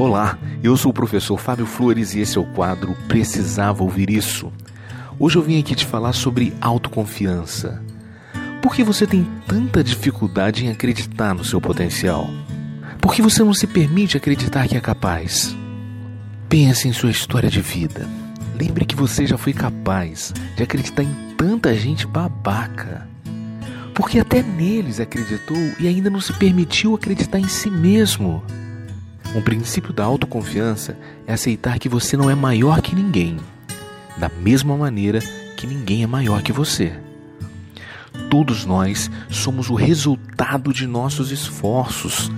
Olá, eu sou o professor Fábio Flores e esse é o quadro Precisava Ouvir Isso. Hoje eu vim aqui te falar sobre autoconfiança. Por que você tem tanta dificuldade em acreditar no seu potencial? Por que você não se permite acreditar que é capaz? Pense em sua história de vida. Lembre que você já foi capaz de acreditar em tanta gente babaca. Porque até neles acreditou e ainda não se permitiu acreditar em si mesmo. Um princípio da autoconfiança é aceitar que você não é maior que ninguém, da mesma maneira que ninguém é maior que você. Todos nós somos o resultado de nossos esforços.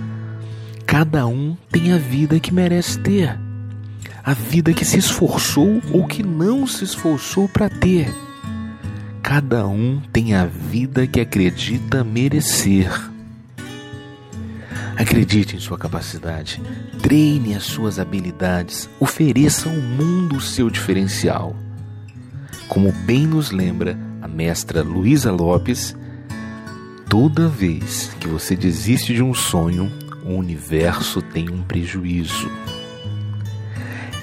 Cada um tem a vida que merece ter, a vida que se esforçou ou que não se esforçou para ter. Cada um tem a vida que acredita merecer. Acredite em sua capacidade, treine as suas habilidades, ofereça ao mundo o seu diferencial. Como bem nos lembra a mestra Luísa Lopes, toda vez que você desiste de um sonho, o universo tem um prejuízo.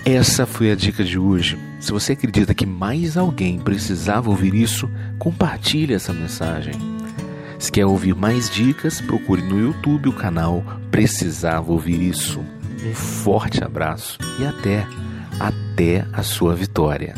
Essa foi a dica de hoje. Se você acredita que mais alguém precisava ouvir isso, compartilhe essa mensagem. Se quer ouvir mais dicas, procure no YouTube o canal Precisava Ouvir Isso. Um forte abraço e até, até a sua vitória.